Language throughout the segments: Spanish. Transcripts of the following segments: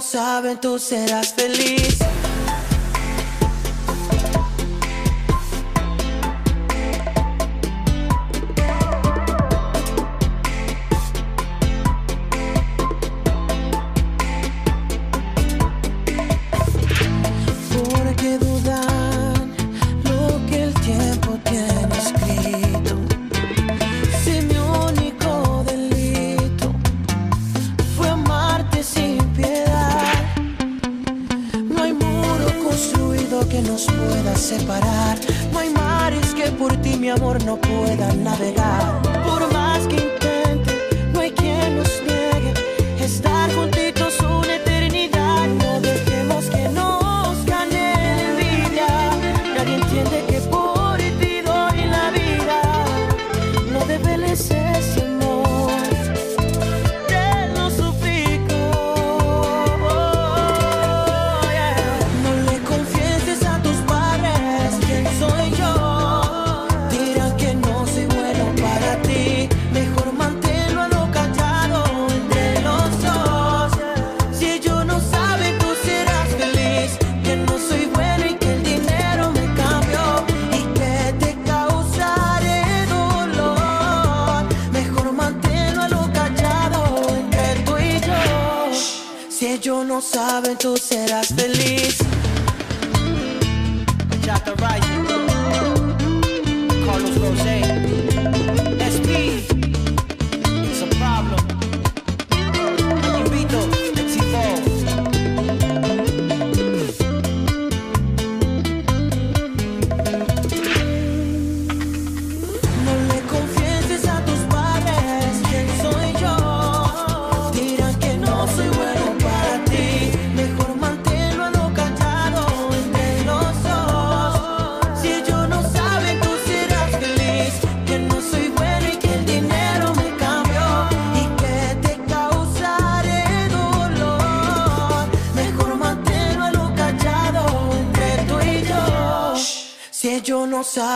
saben, tú serás feliz.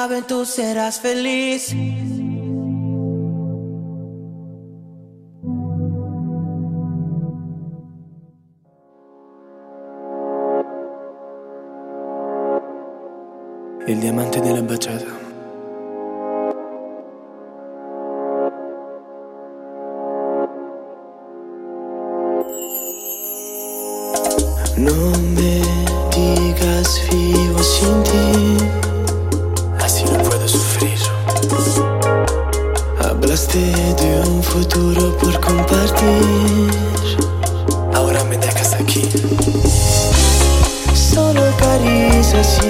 saben, tú serás feliz. El diamante de la bachata. No me digas vivo sin ti. futuro por compartir. Ahora me dejas aquí. Solo caricias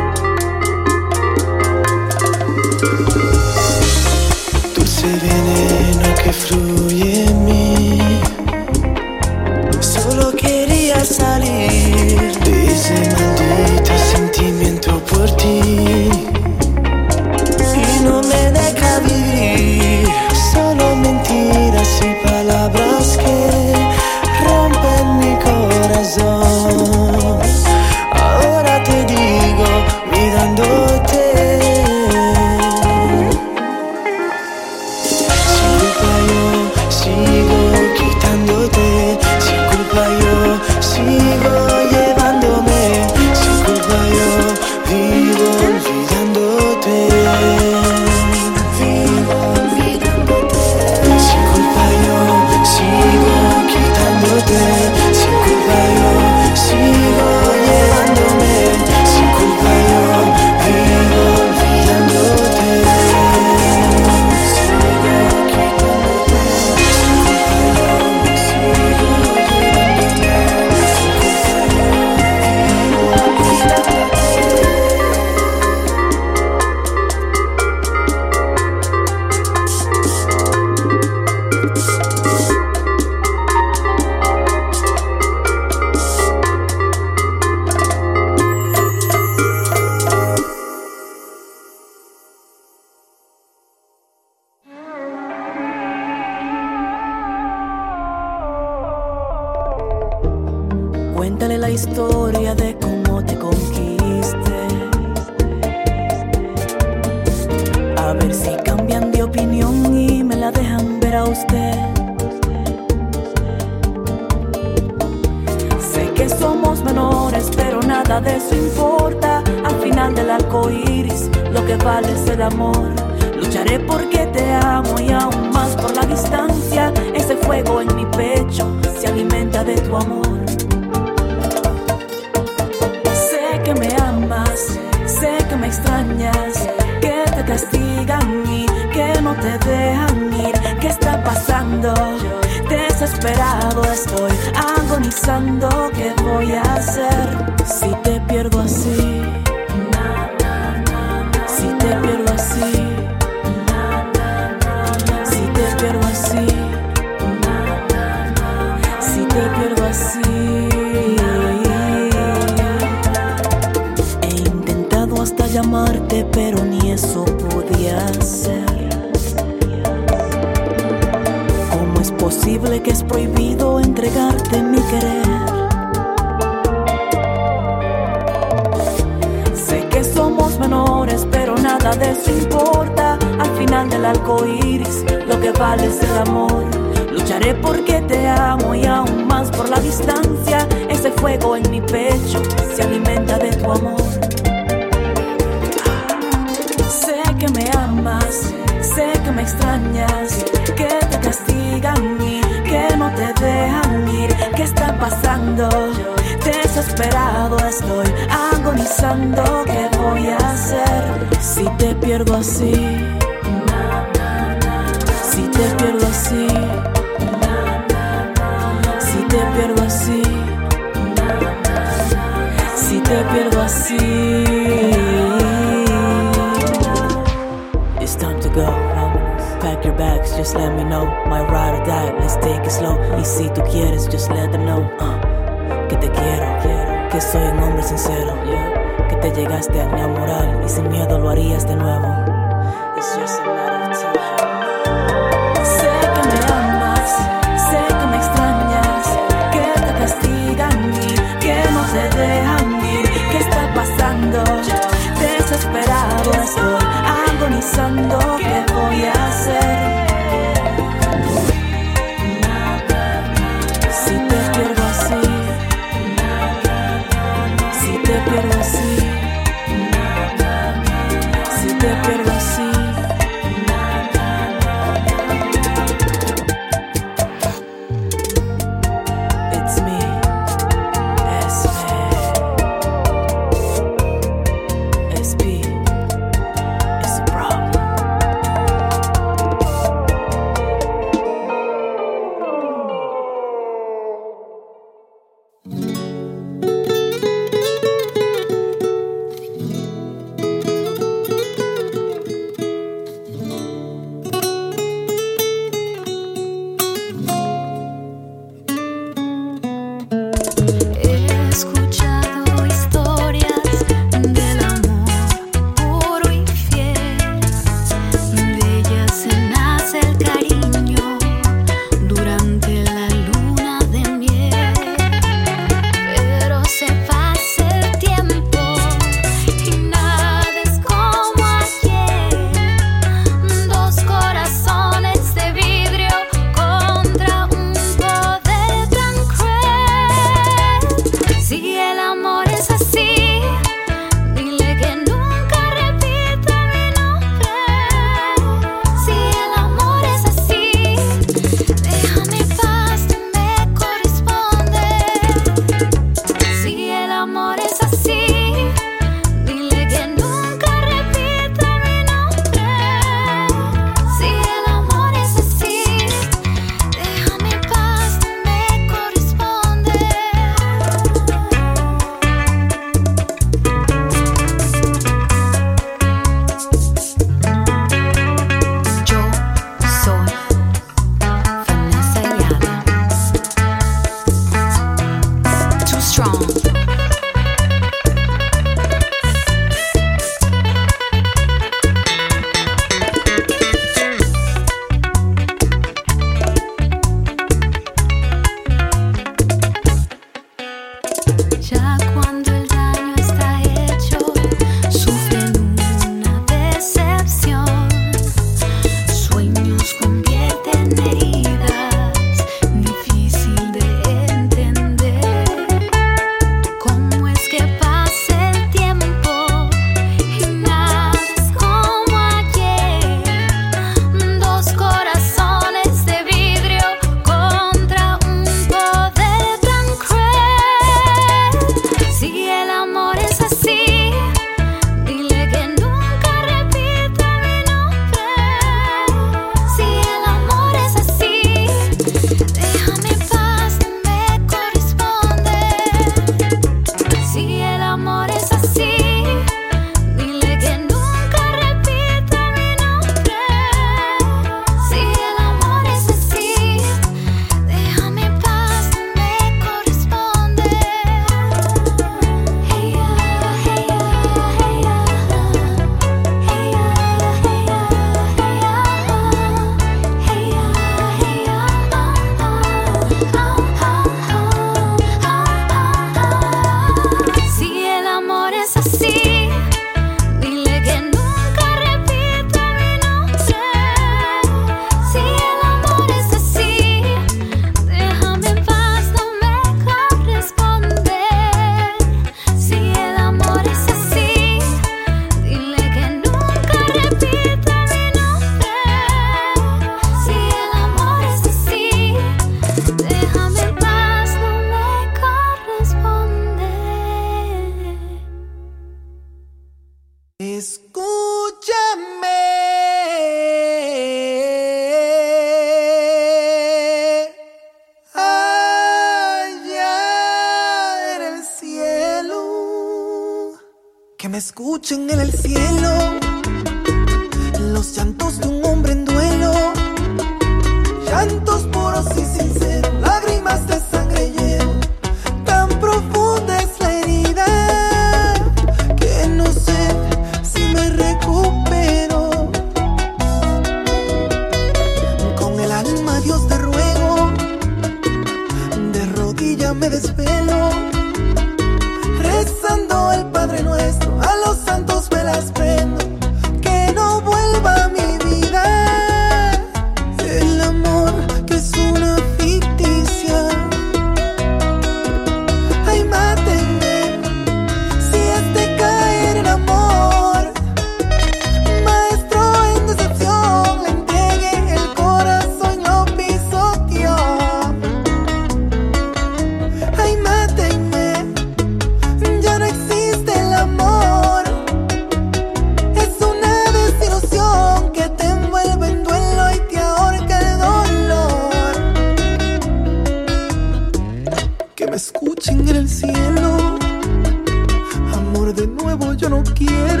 quiero.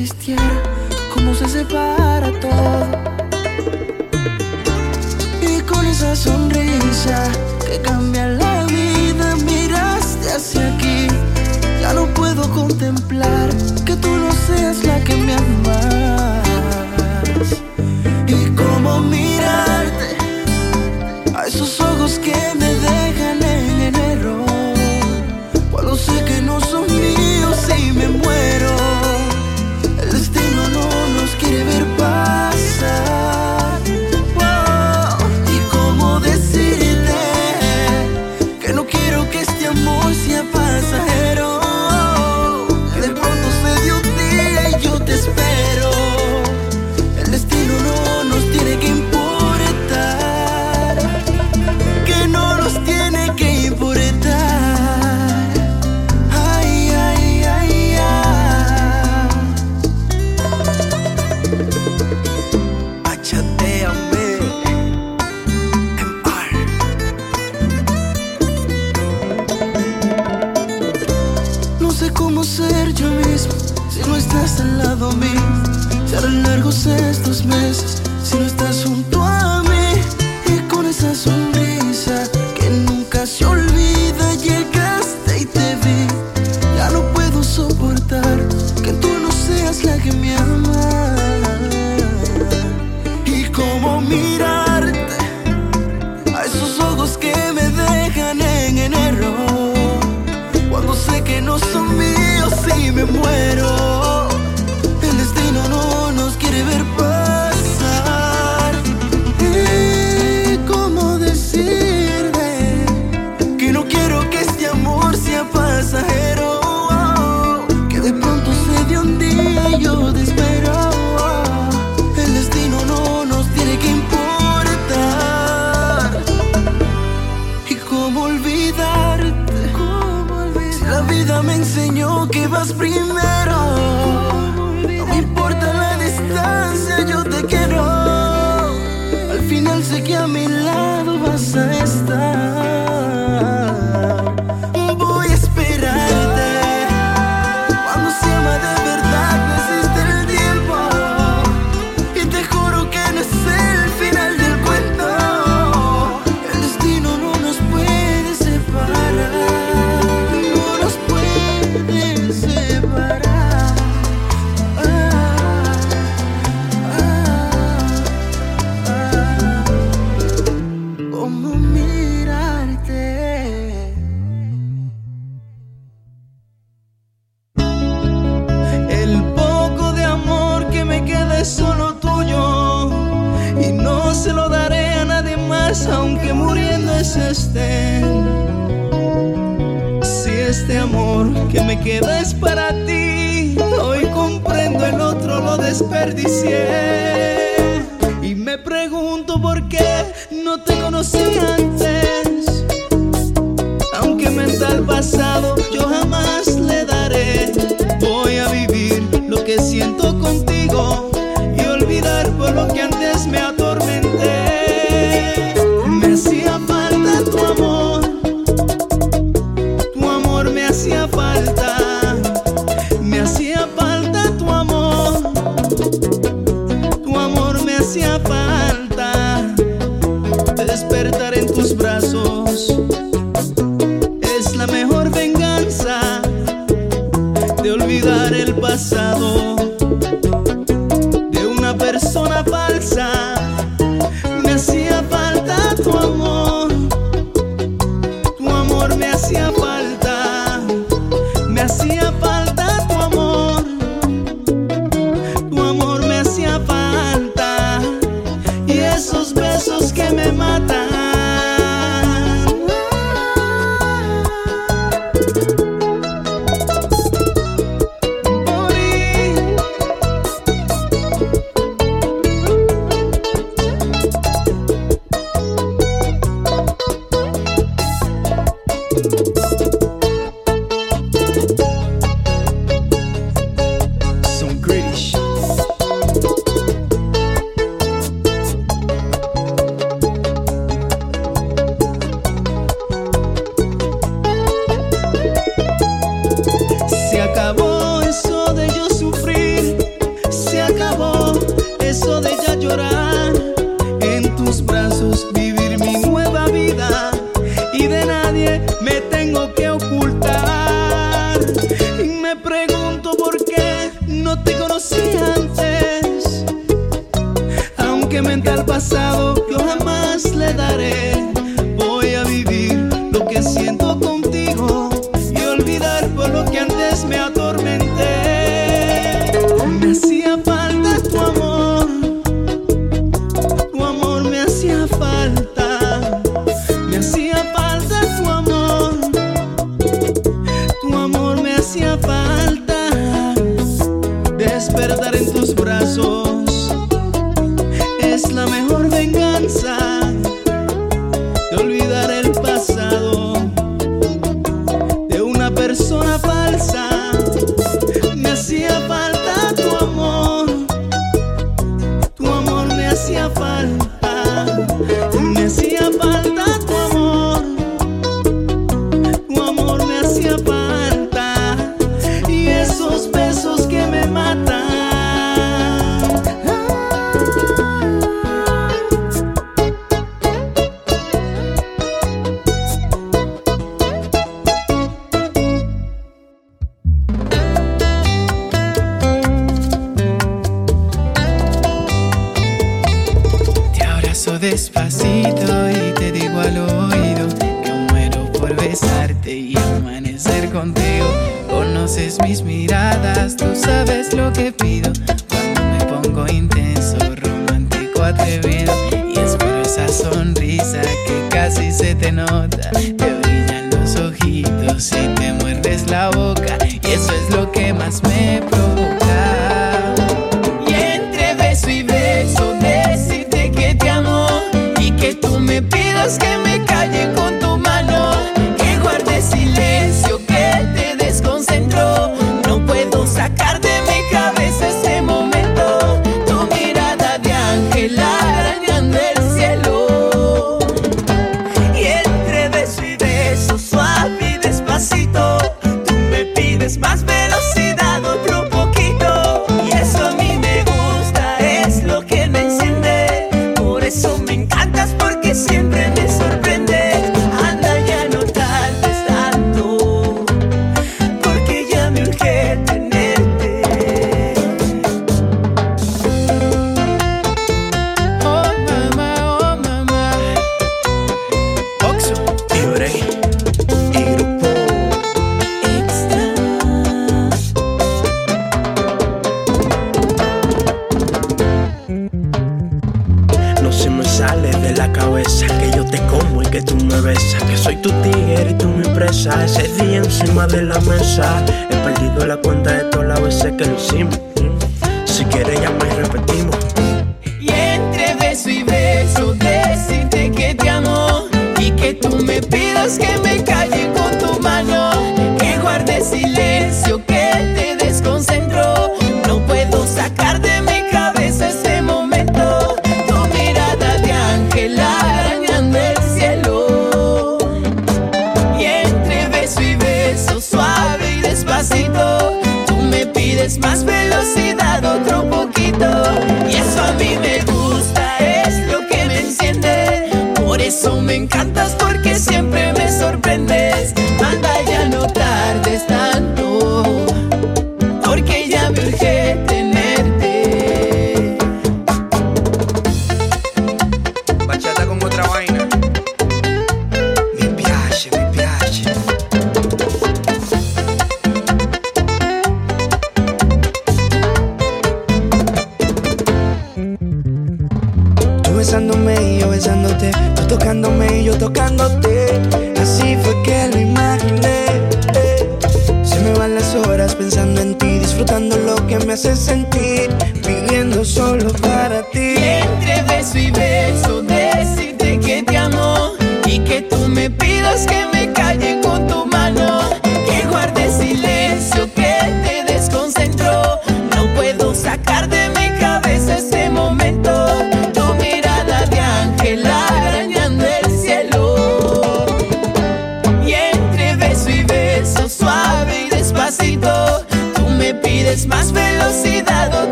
existiera, cómo se separa todo. Y con esa sonrisa que cambia la vida, miraste hacia aquí. Ya no puedo contemplar que tú no seas la que me amas. Y cómo mirarte a esos ojos que me dejan.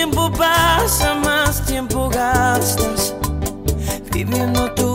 tiempo pasa, más tiempo gastas viviendo tu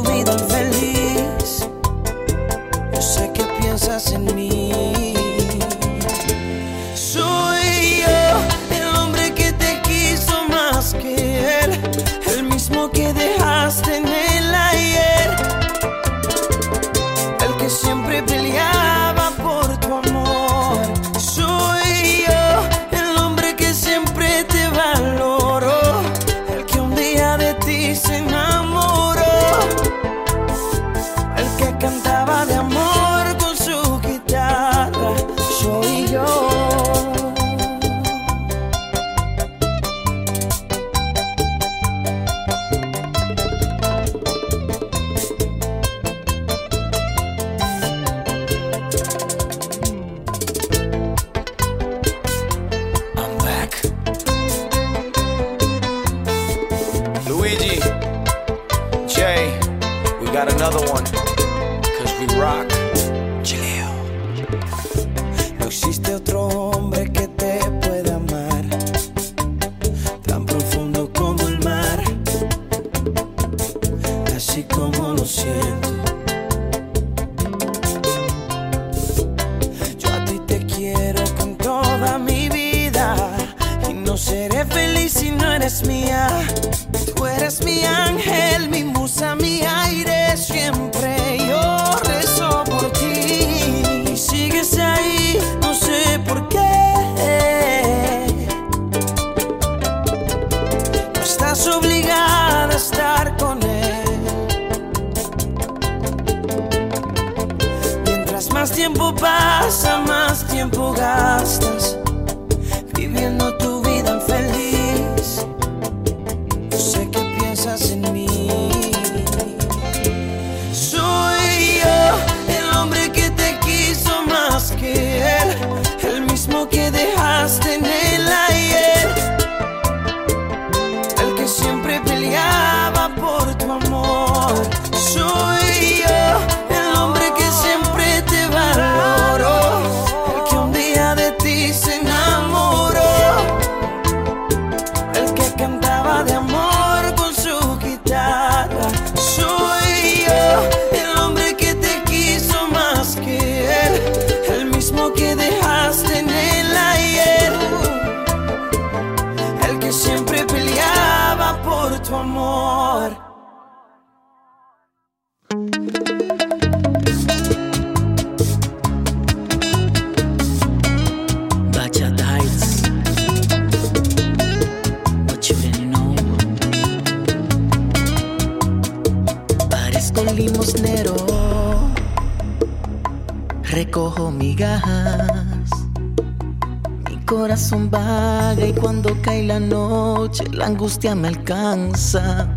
corazón vaga y cuando cae la noche la angustia me alcanza.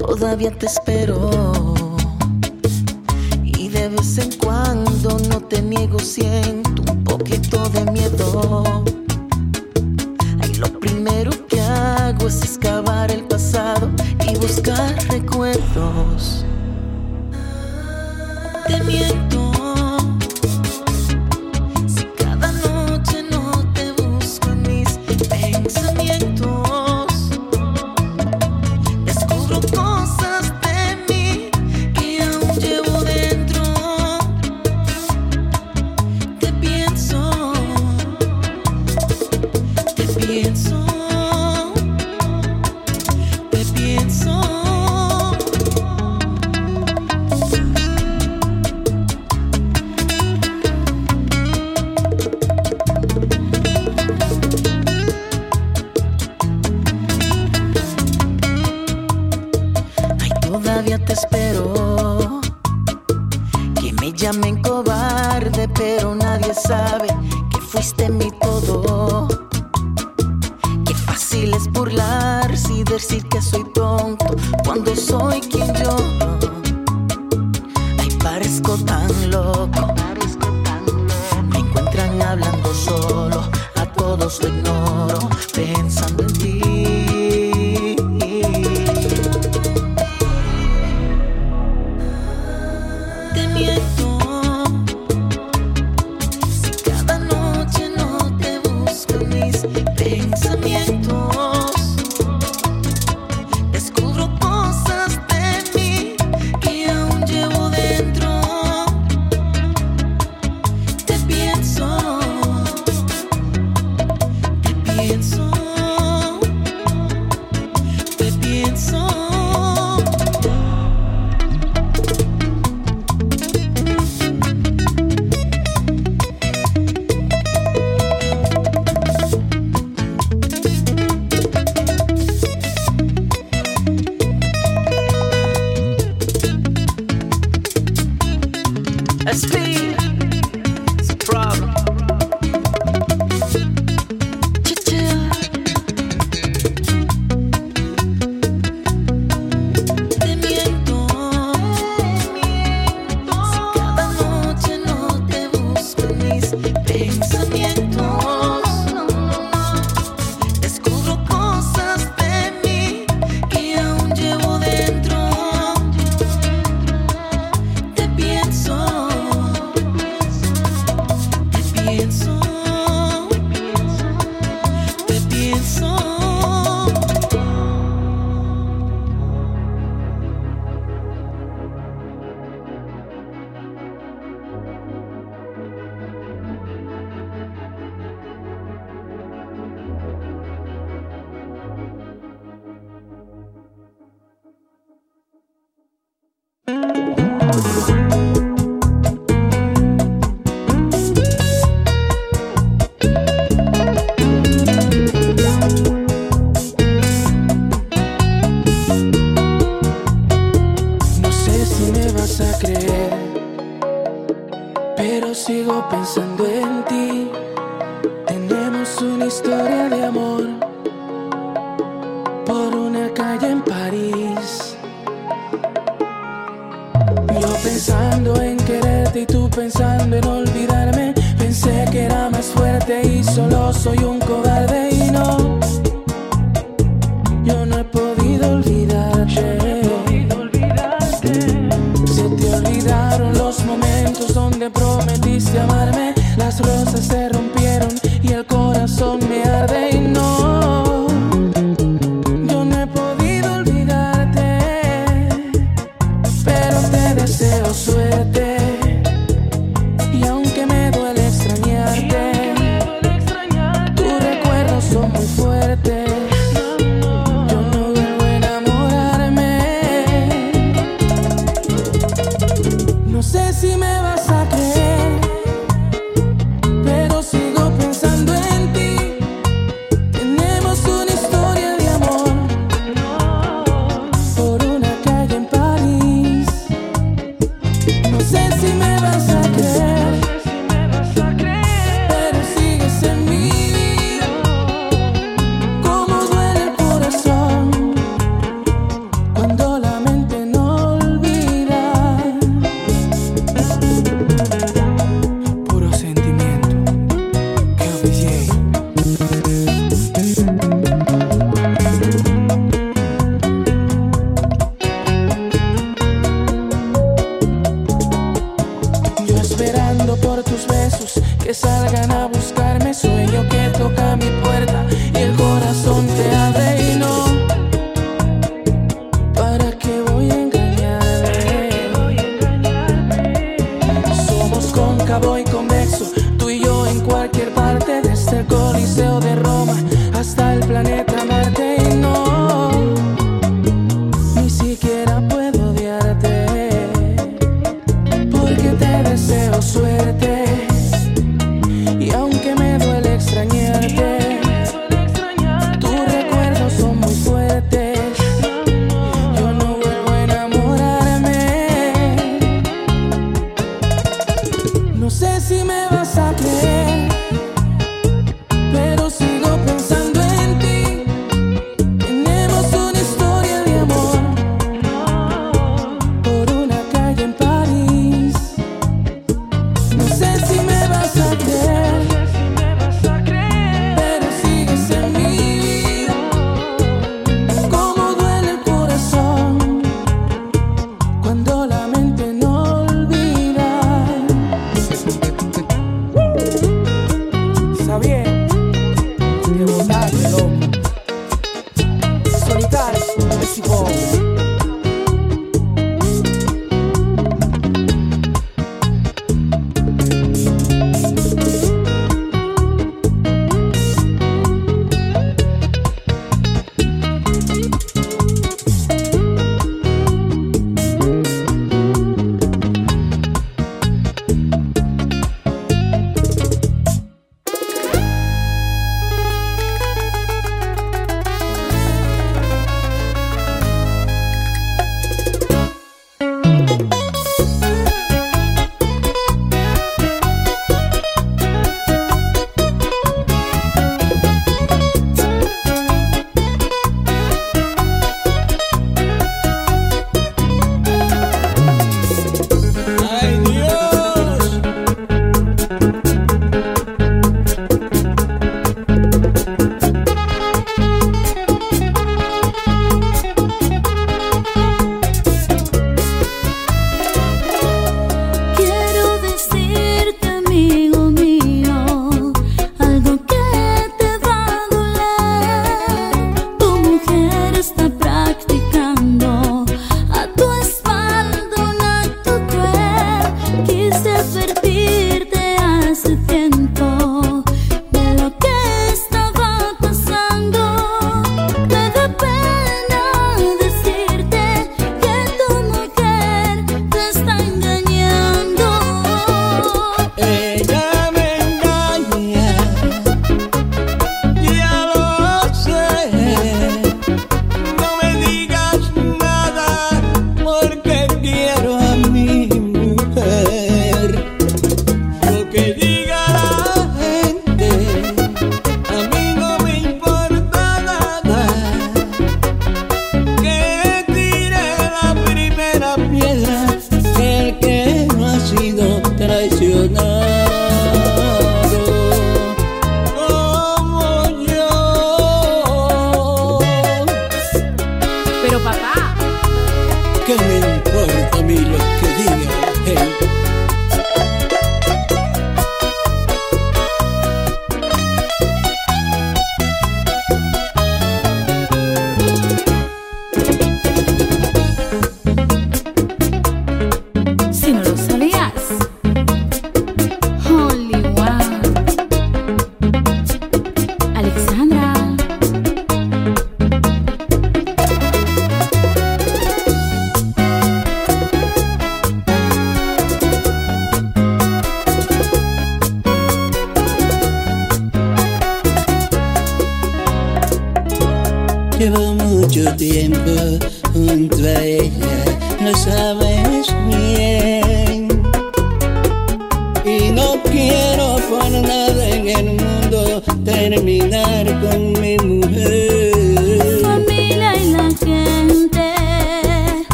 Todavía te espero y de vez en cuando no te niego, siento un poquito de miedo.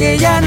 Que ya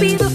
be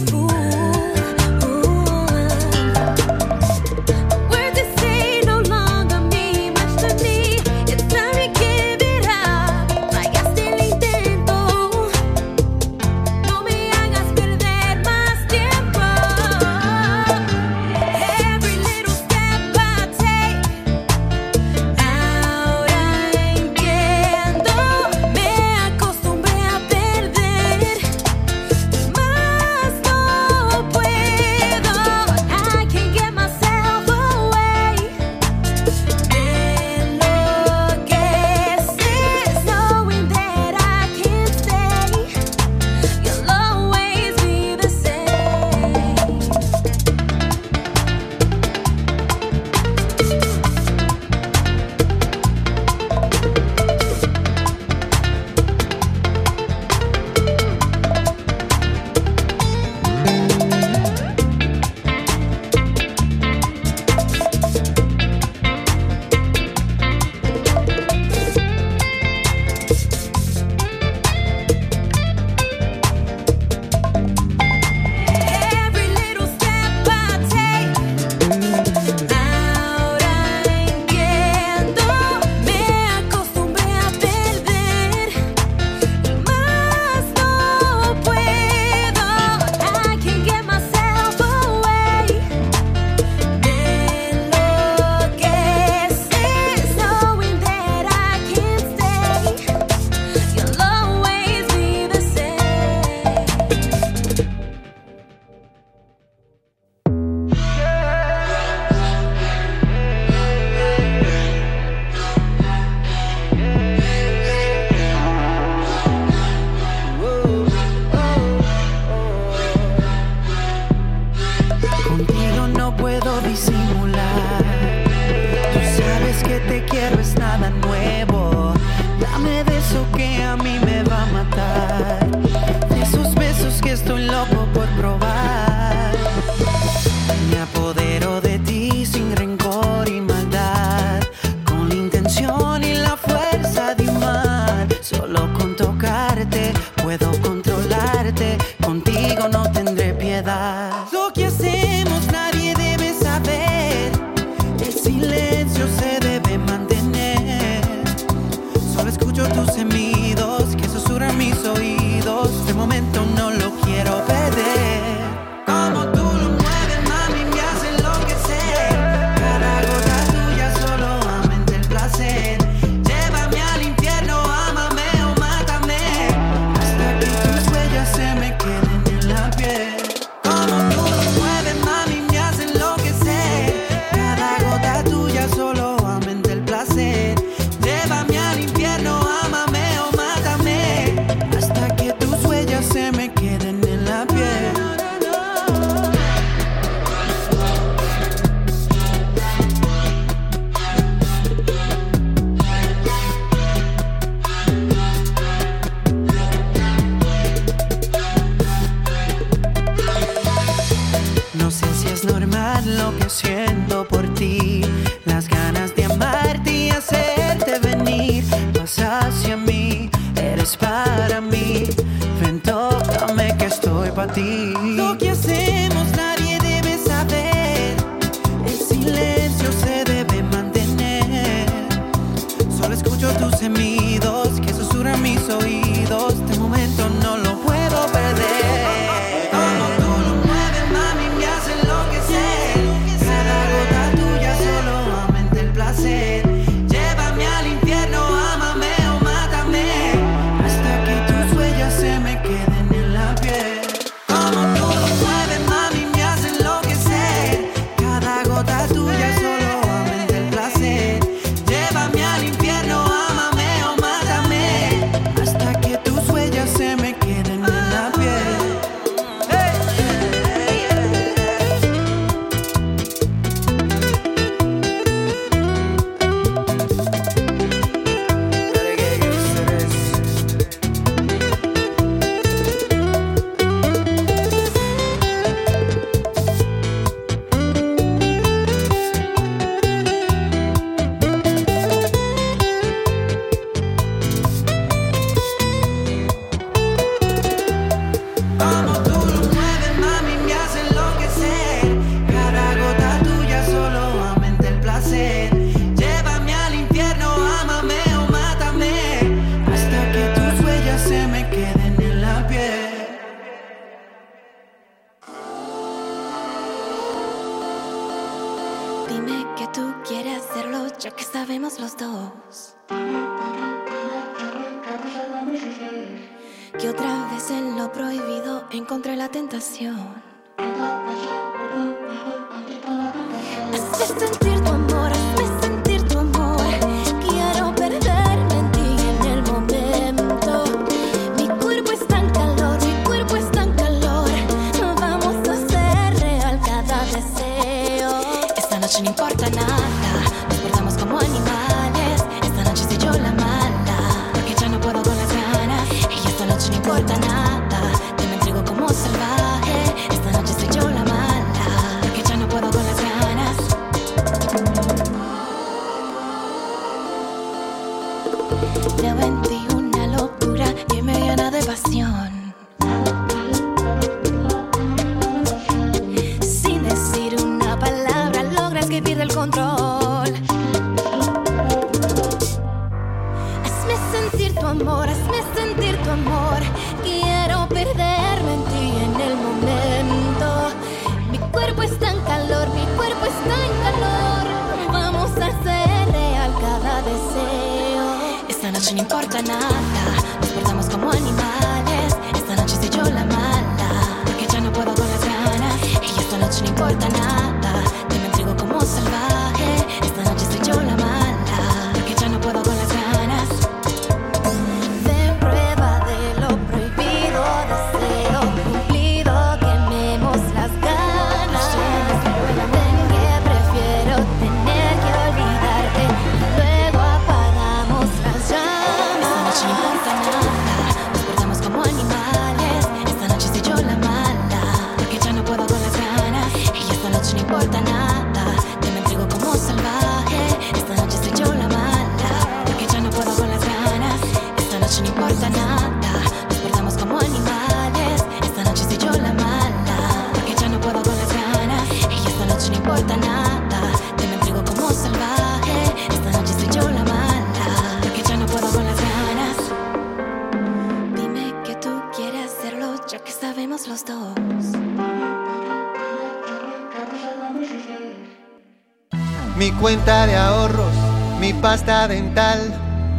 cuenta de ahorros, mi pasta dental,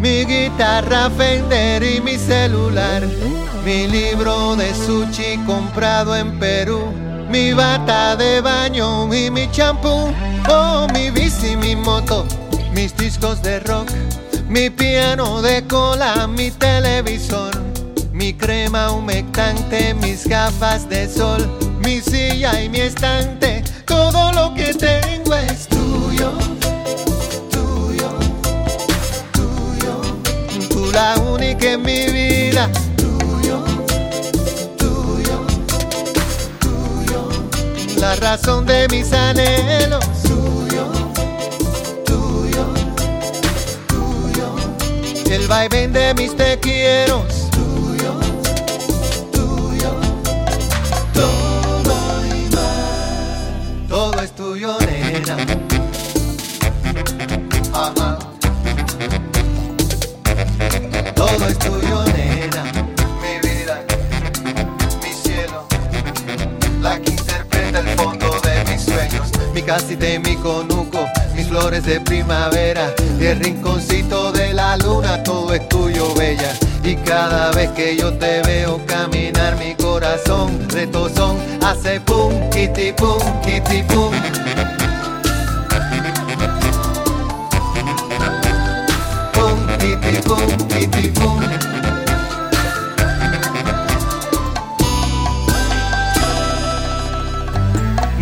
mi guitarra Fender y mi celular, mi libro de sushi comprado en Perú, mi bata de baño y mi champú, oh mi bici, mi moto, mis discos de rock, mi piano de cola, mi televisor, mi crema humectante, mis gafas de sol, mi silla y mi estante, todo lo que tengo es la única en mi vida, tuyo, tuyo, tuyo, la razón de mis anhelos, tuyo, tuyo, tuyo, el vaivén de mis te quiero, casita y mi conuco, mis flores de primavera, y el rinconcito de la luna, todo es tuyo, bella. Y cada vez que yo te veo caminar, mi corazón retozón hace pum, kitty pum, kitty pum. Pum, kitty pum, kitty pum.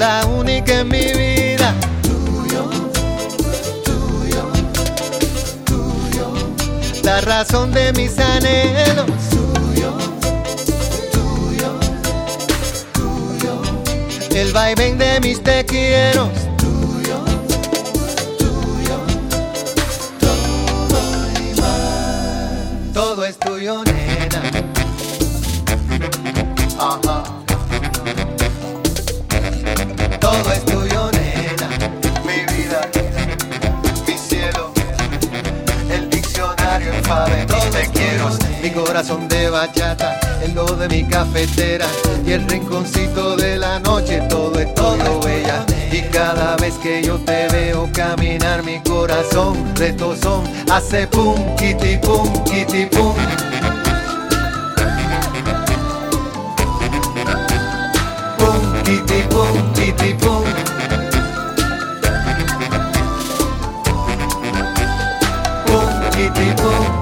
la única en mi vida, tuyo, tuyo, tuyo, la razón de mis anhelos, tuyo, tuyo, tuyo, el vaivén de mis te saben dónde quiero mi corazón de bachata, el lo de mi cafetera y el rinconcito de la noche, todo es todo bella. Y cada vez que yo te veo caminar, mi corazón de tozón hace pum, kitty pum, kitty pum. Pum, kitty pum, kitty pum. Pum, kitty pum.